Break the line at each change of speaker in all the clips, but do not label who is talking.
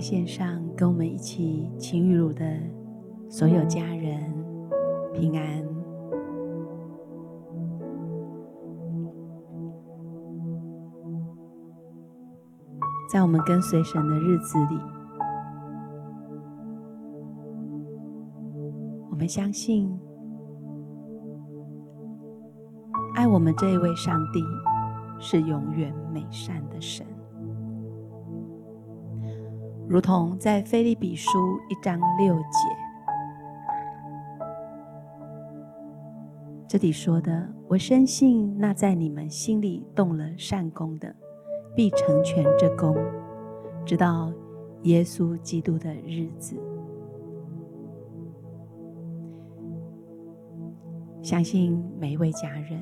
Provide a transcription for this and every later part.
在线上跟我们一起情雨乳的所有家人平安。在我们跟随神的日子里，我们相信爱我们这一位上帝是永远美善的神。如同在腓立比书一章六节，这里说的：“我深信那在你们心里动了善工的，必成全这工，直到耶稣基督的日子。”相信每一位家人，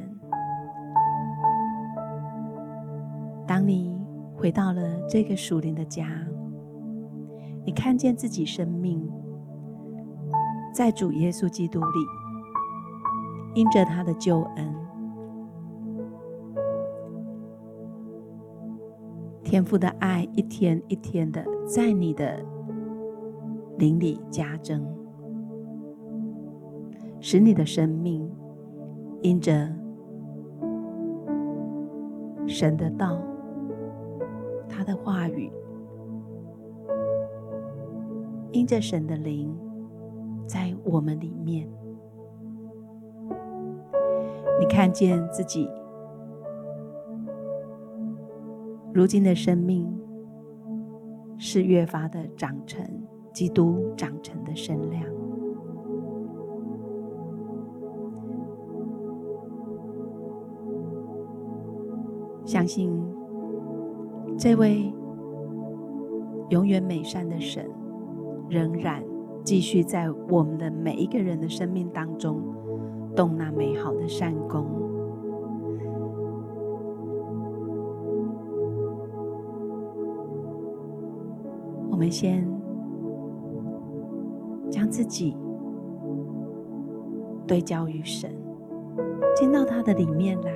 当你回到了这个属灵的家。你看见自己生命在主耶稣基督里，因着他的救恩，天父的爱一天一天的在你的灵里加增，使你的生命因着神的道，他的话语。因着神的灵在我们里面，你看见自己如今的生命是越发的长成基督长成的身量，相信这位永远美善的神。仍然继续在我们的每一个人的生命当中动那美好的善功。我们先将自己对焦于神，进到他的里面来，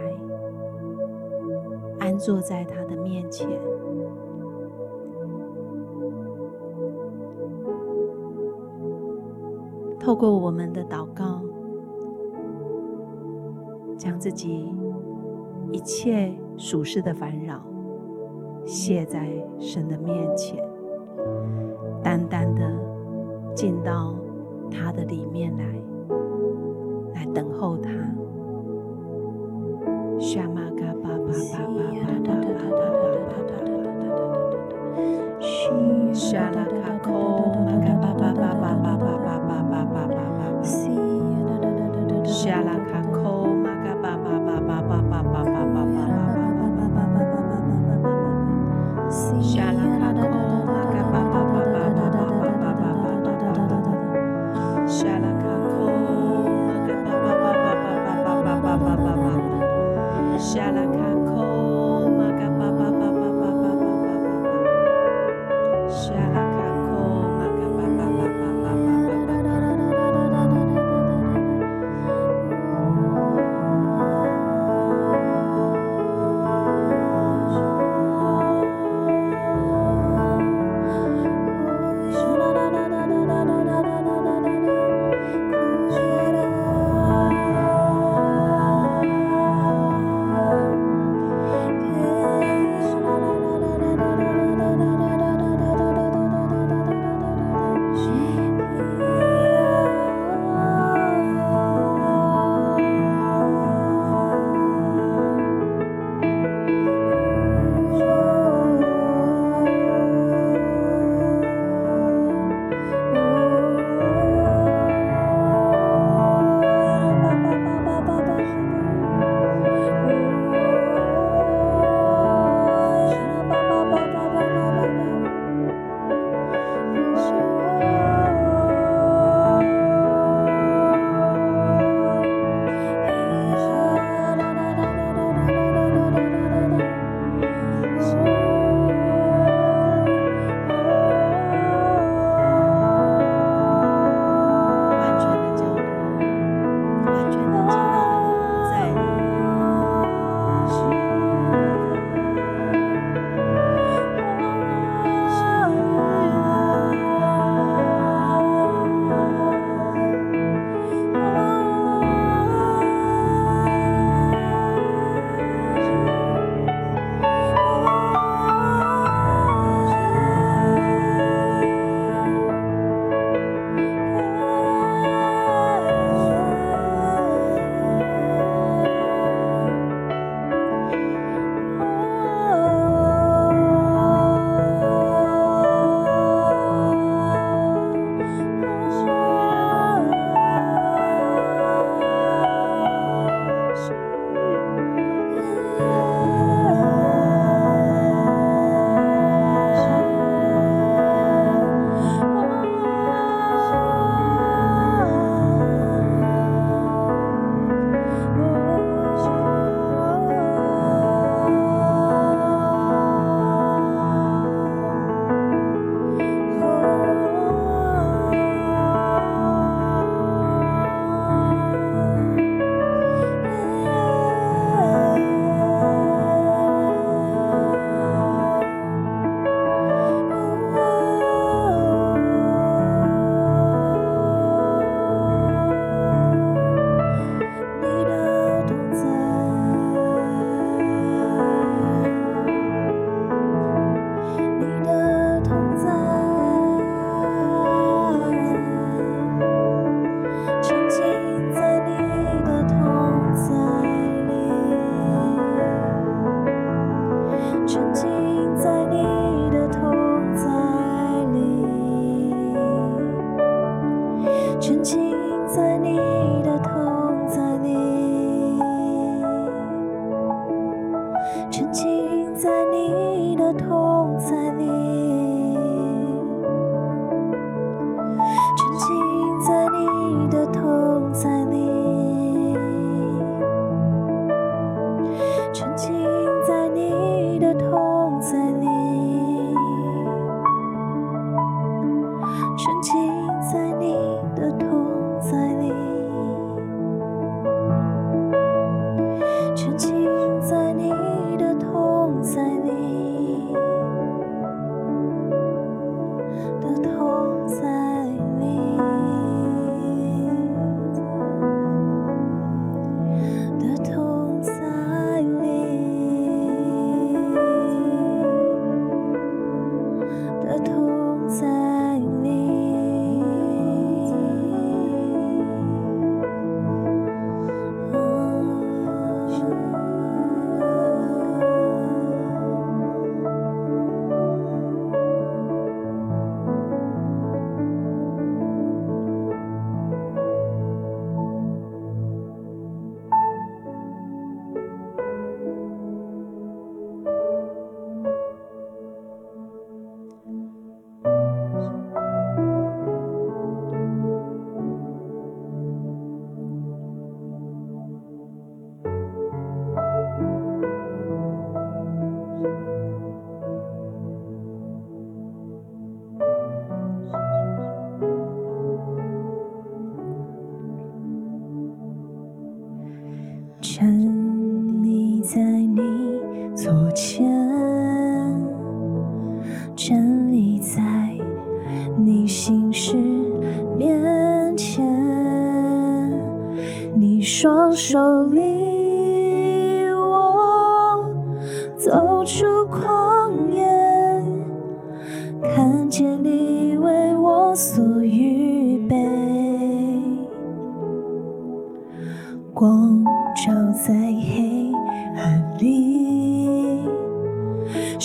安坐在他的面前。透过我们的祷告，将自己一切属世的烦扰卸在神的面前，单单的进到他的里面来，来等候他。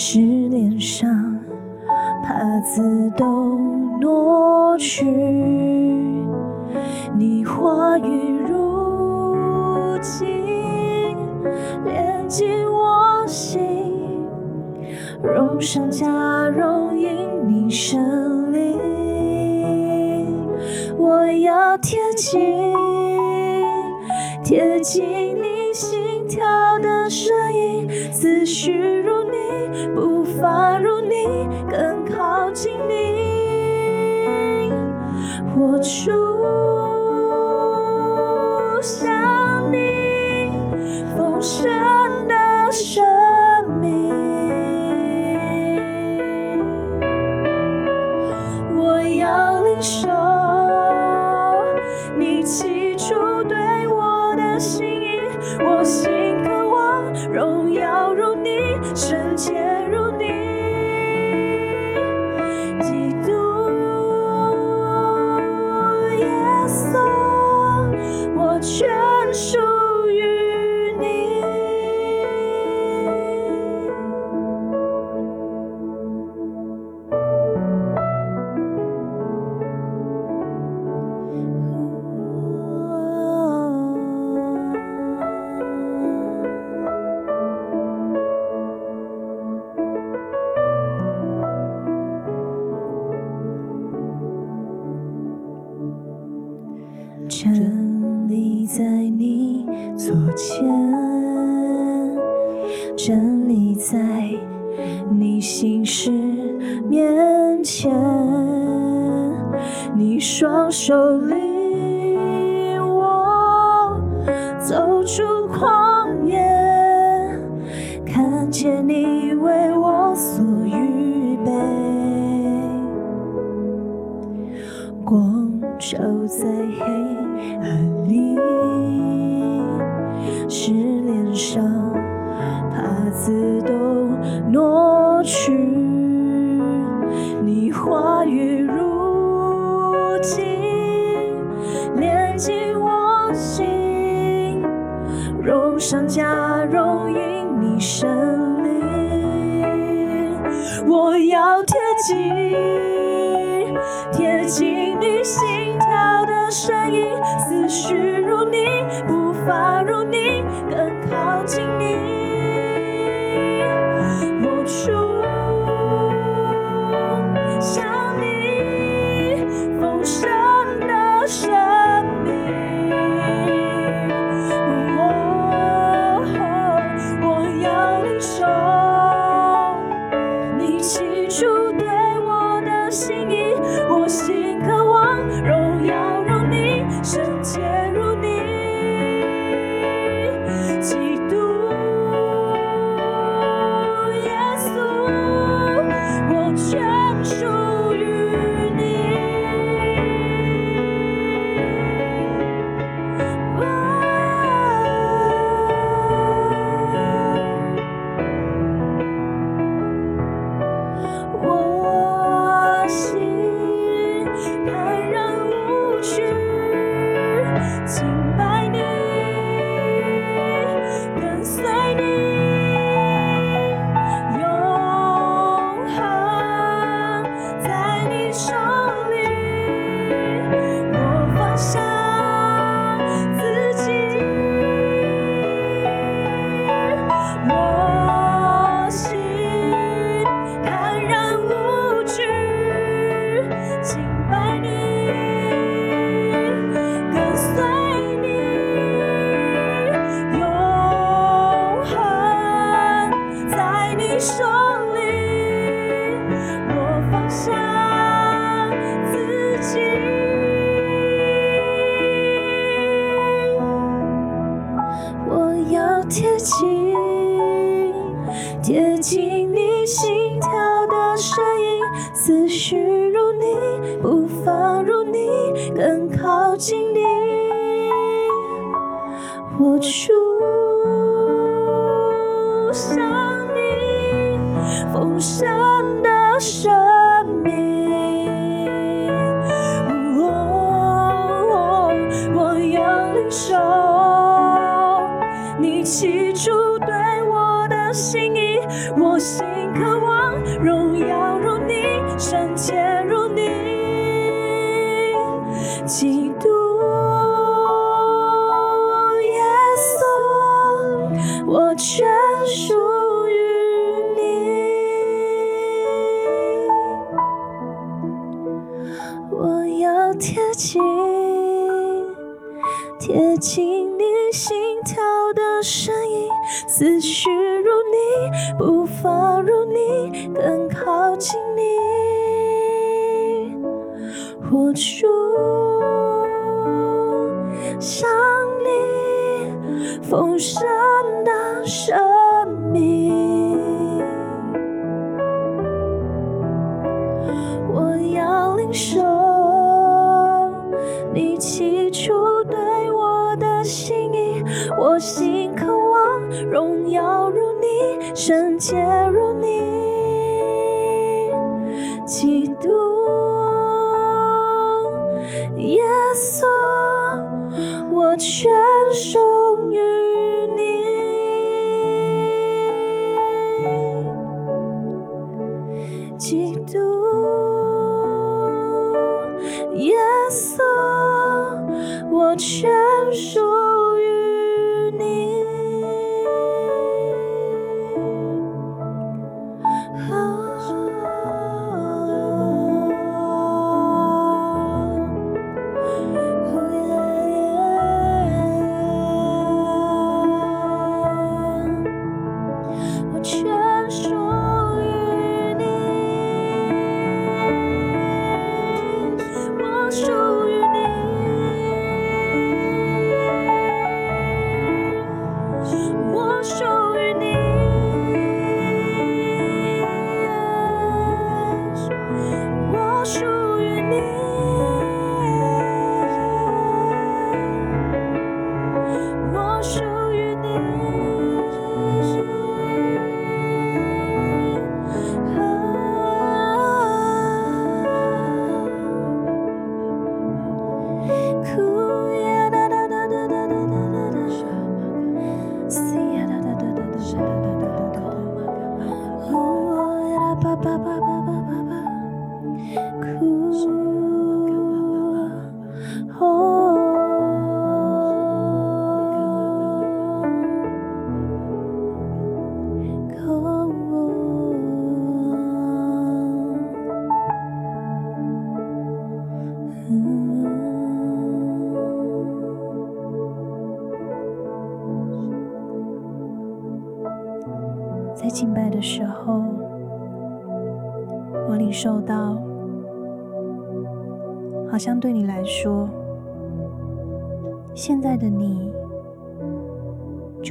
是脸上怕自都挪去。你话语如今连进我心，容上加容因你生灵，我要贴近。贴近你心跳的声音，思绪。步伐如你，更靠近你。我出。紧我心，绒上加绒因你神灵，我要贴近贴近你心跳的声音，思绪如你，步伐如你，更靠近你。丰盛的生命。我我要领受你起初对我的心意，我心渴望荣耀如你，圣洁如你，思绪如你，步伐如你，更靠近你，活出想你丰盛的。生命，我要领受你起初对我的心意，我心荣耀如你，圣洁如你，基督耶稣，我全属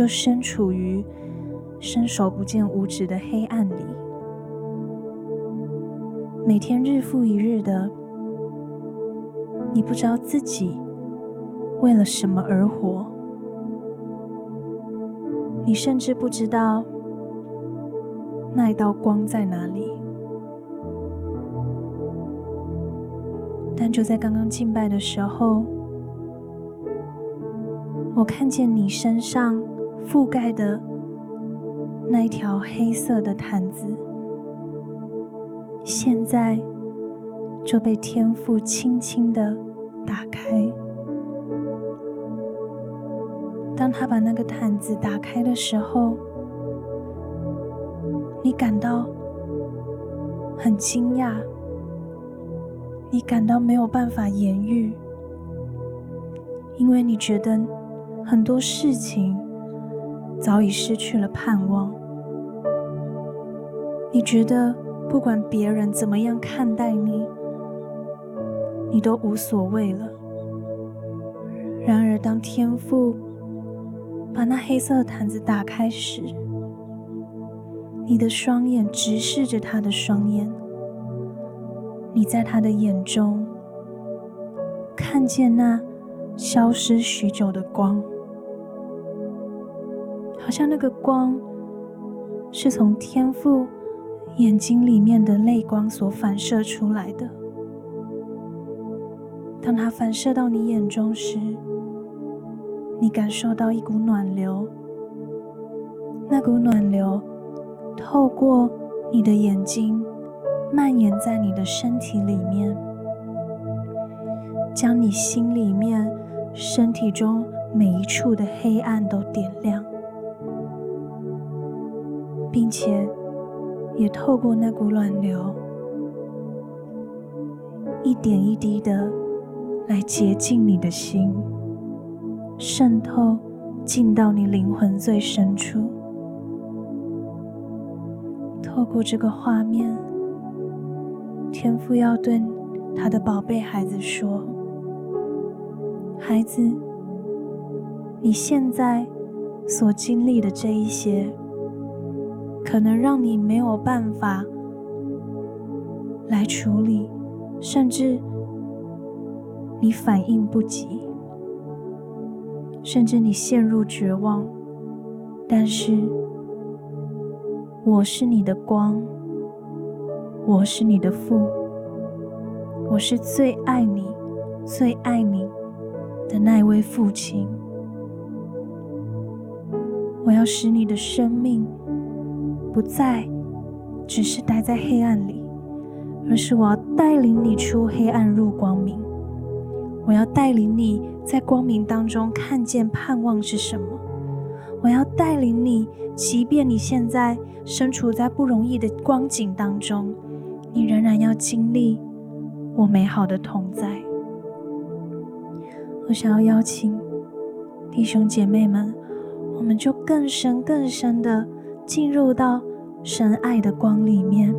就身处于伸手不见五指的黑暗里，每天日复一日的，你不知道自己为了什么而活，你甚至不知道。那一道光在哪里？但就在刚刚敬拜的时候，我看见你身上覆盖的那一条黑色的毯子，现在就被天父轻轻的打开。当他把那个毯子打开的时候，你感到很惊讶，你感到没有办法言喻，因为你觉得很多事情早已失去了盼望。你觉得不管别人怎么样看待你，你都无所谓了。然而，当天父把那黑色的毯子打开时，你的双眼直视着他的双眼，你在他的眼中看见那消失许久的光，好像那个光是从天父眼睛里面的泪光所反射出来的。当它反射到你眼中时，你感受到一股暖流，那股暖流透过你的眼睛，蔓延在你的身体里面，将你心里面、身体中每一处的黑暗都点亮，并且也透过那股暖流，一点一滴的来洁净你的心。渗透进到你灵魂最深处，透过这个画面，天父要对他的宝贝孩子说：“孩子，你现在所经历的这一些，可能让你没有办法来处理，甚至你反应不及。”甚至你陷入绝望，但是我是你的光，我是你的父，我是最爱你、最爱你的那位父亲。我要使你的生命不再只是待在黑暗里，而是我要带领你出黑暗入光明。我要带领你在光明当中看见盼望是什么。我要带领你，即便你现在身处在不容易的光景当中，你仍然要经历我美好的同在。我想要邀请弟兄姐妹们，我们就更深更深的进入到神爱的光里面，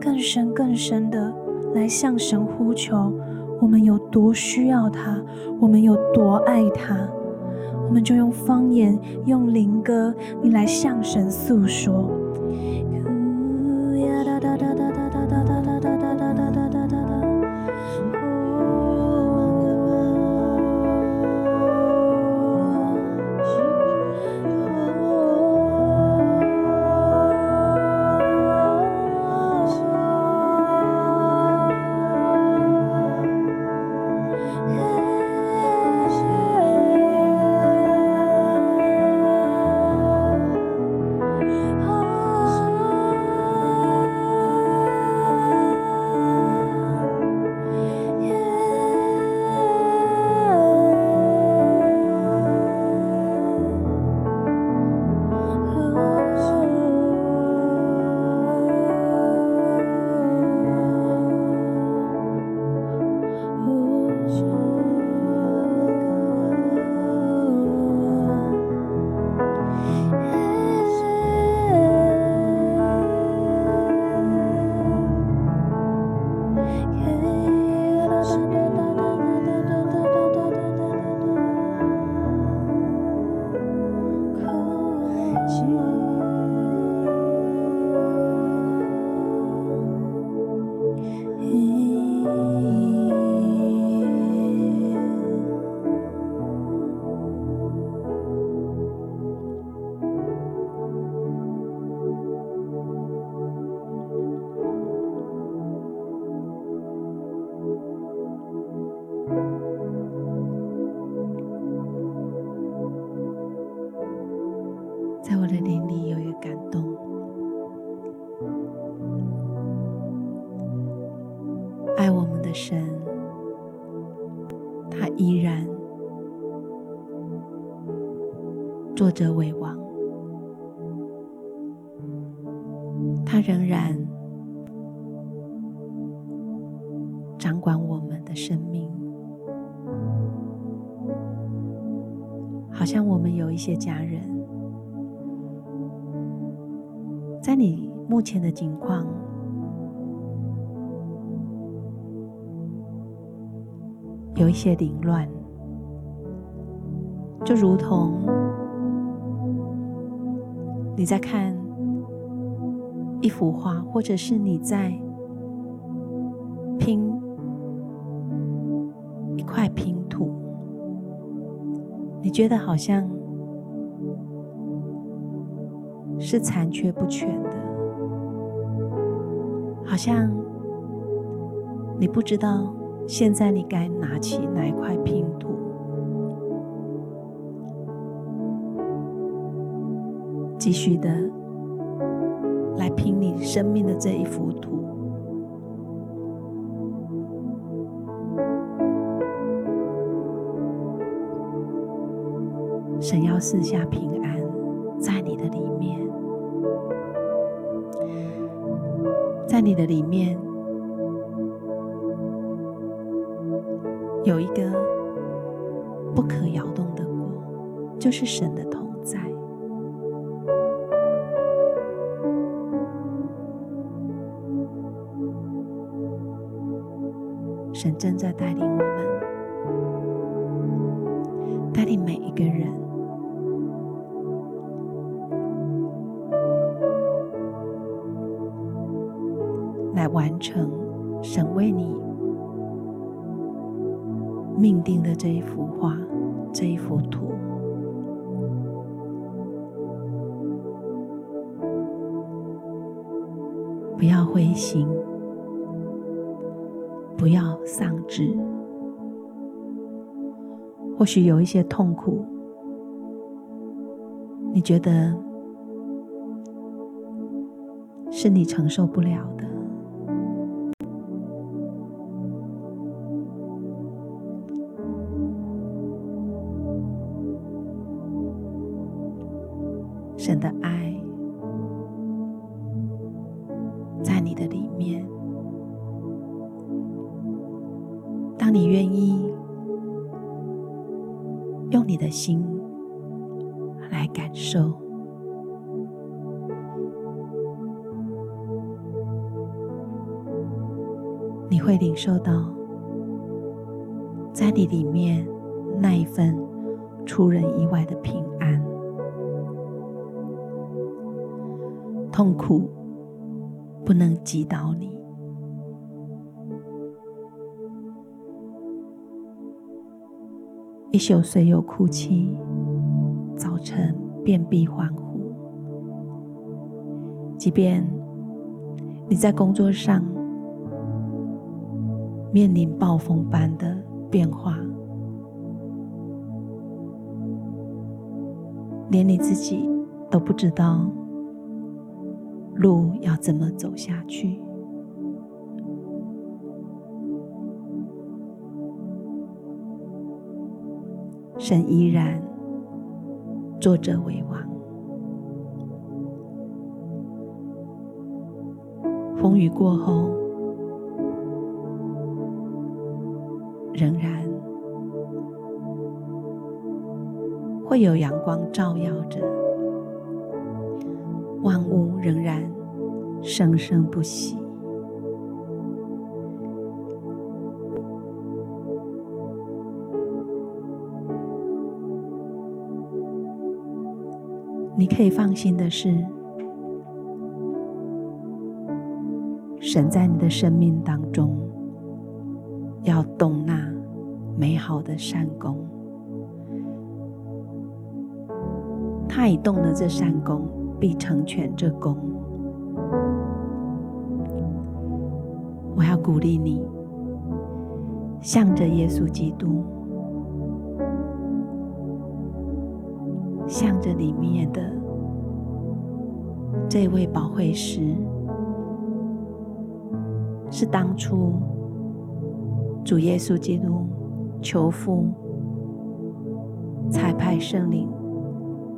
更深更深的来向神呼求。我们有多需要他，我们有多爱他，我们就用方言、用灵歌，你来向神
诉说。一些家人，在你目前的境况，有一些凌乱，就如同。你在看一幅画，或者是你在拼一块拼图，你觉得好像是残缺不全的，好像你不知道现在你该拿起哪一块拼图，继续的来拼你生命的这一幅图。神要四下平安在你的里面有一个不可摇动的国，就是神的同在。神正在带领我们，带领每一个人。完成神为你命定的这一幅画，这一幅图。不要灰心，不要丧志。或许有一些痛苦，你觉得是你承受不了的。你愿意用你的心来感受，你会领受到在你里面那一份出人意外的平安。痛苦不能击倒你，一宿虽有哭泣，早晨便必欢呼。即便你在工作上面临暴风般的变化，连你自己都不知道。路要怎么走下去？神依然坐着为王，风雨过后，仍然会有阳光照耀着。万物仍然生生不息。你可以放心的是，神在你的生命当中要动那美好的善工，他已动了这善工。必成全这工。我要鼓励你，向着耶稣基督，这里面的这位保惠师，是当初主耶稣基督求父差派圣灵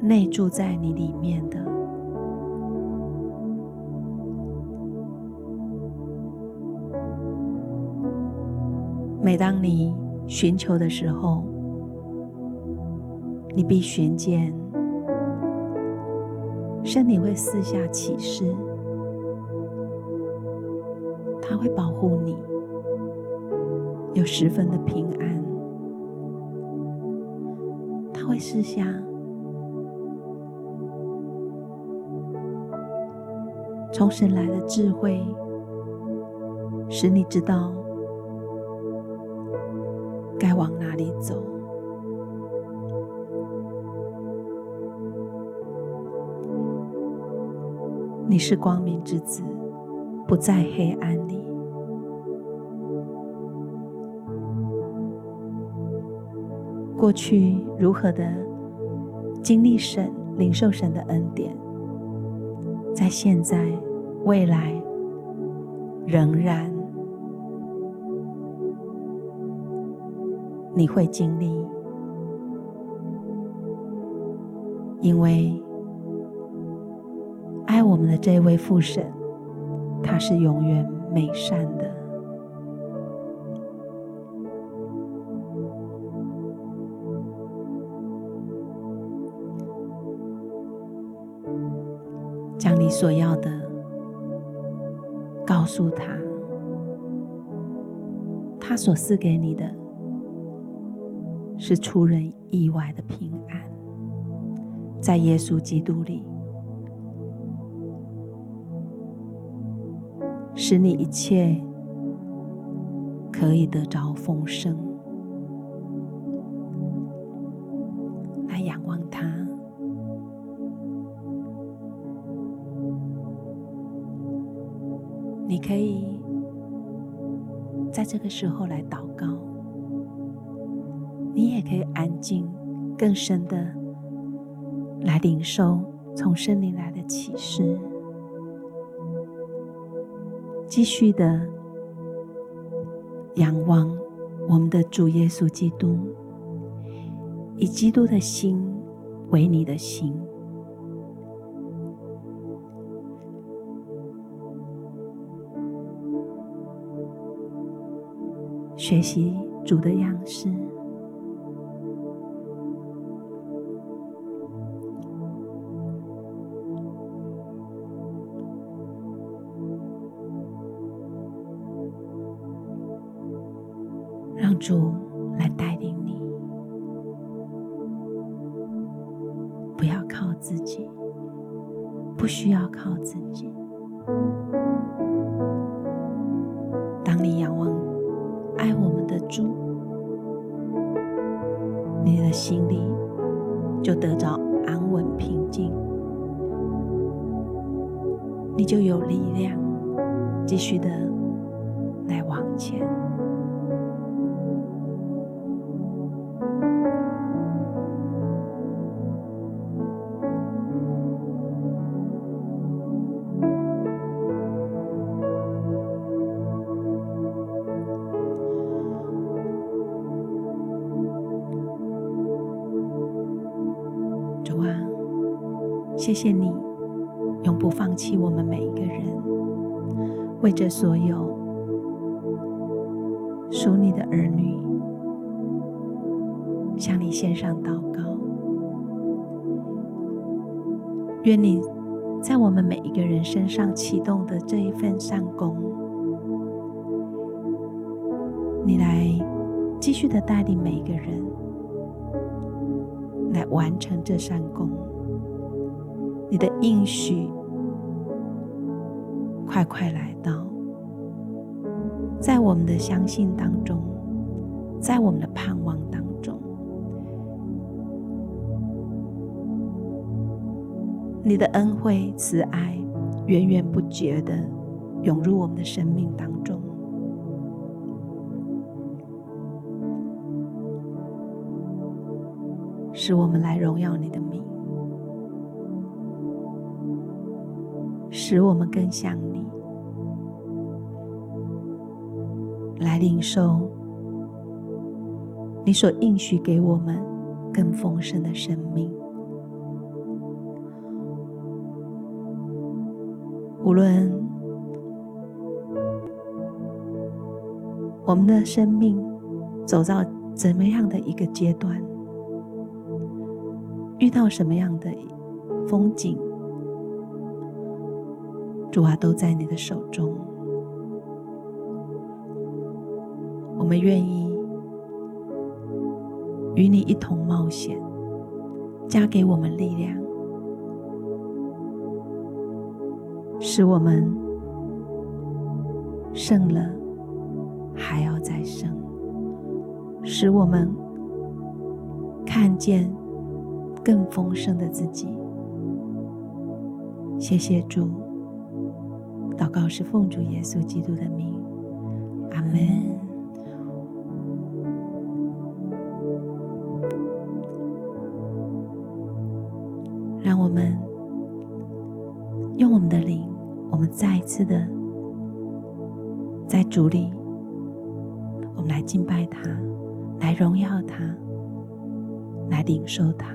内住在你里面的。每当你寻求的时候，你必寻见，圣灵会四下启示，他会保护你，有十分的平安，他会四下从神来的智慧，使你知道。该往哪里走。你是光明之子，不在黑暗里。过去如何的经历神、领受神的恩典，在现在、未来仍然，你会经历，因为我们的这位父神，他是永远美善的。将你所要的告诉他，他所赐给你的是出人意外的平安，在耶稣基督里，使你一切可以得着丰盛。你可以在这个时候来祷告，你也可以安静、更深的来领受从圣灵来的启示，继续的仰望我们的主耶稣基督，以基督的心为你的心。学习主的样式，谢谢你，永不放弃我们每一个人。为着所有属你的儿女，向你献上祷告。愿你在我们每一个人身上启动的这一份善功，你来继续的带领每一个人，来完成这善功。你的应许快快来到，在我们的相信当中，在我们的盼望当中，你的恩惠慈爱源源不绝的涌入我们的生命当中，使我们来荣耀你的名。使我们更像你，来领受你所应许给我们更丰盛的生命。无论我们的生命走到怎么样的一个阶段，遇到什么样的风景。主啊，都在你的手中。我们愿意与你一同冒险，加给我们力量，使我们胜了，还要再胜。
使我们看见更丰盛的自己。谢谢主，祷告是奉主耶稣基督的名，阿门。让我们用我们的灵，我们再一次的在主里，我们来敬拜他，来荣耀他，来领受他。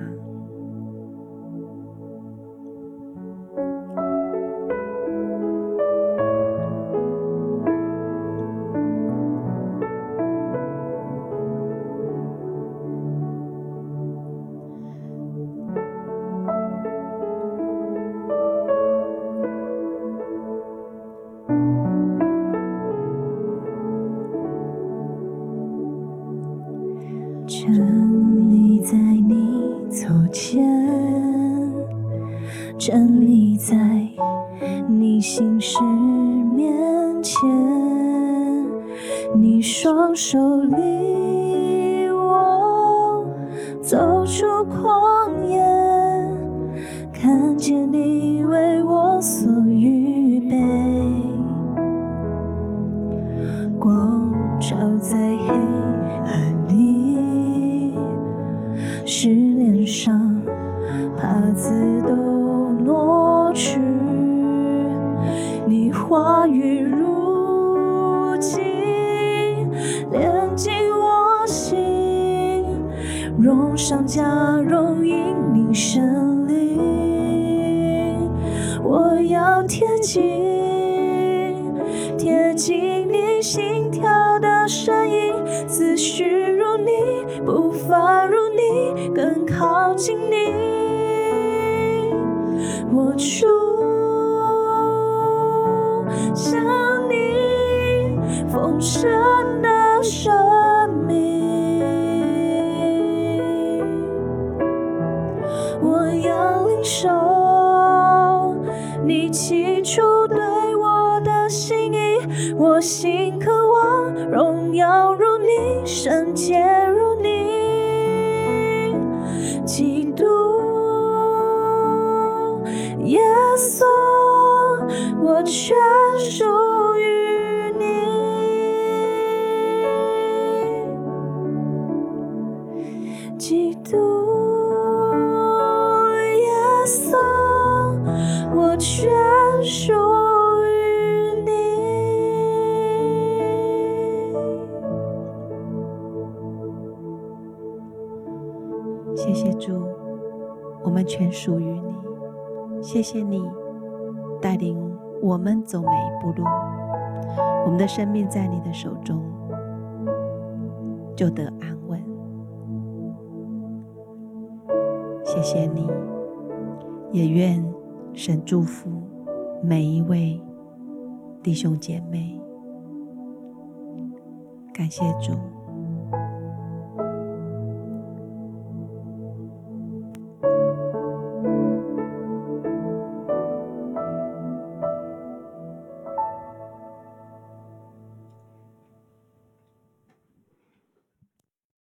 耶稣，我全属于谢谢你
带领我们走每一步路，我们的生命在你的手中就得安稳。谢谢你，也愿神祝福每一位弟兄姐妹。感谢主。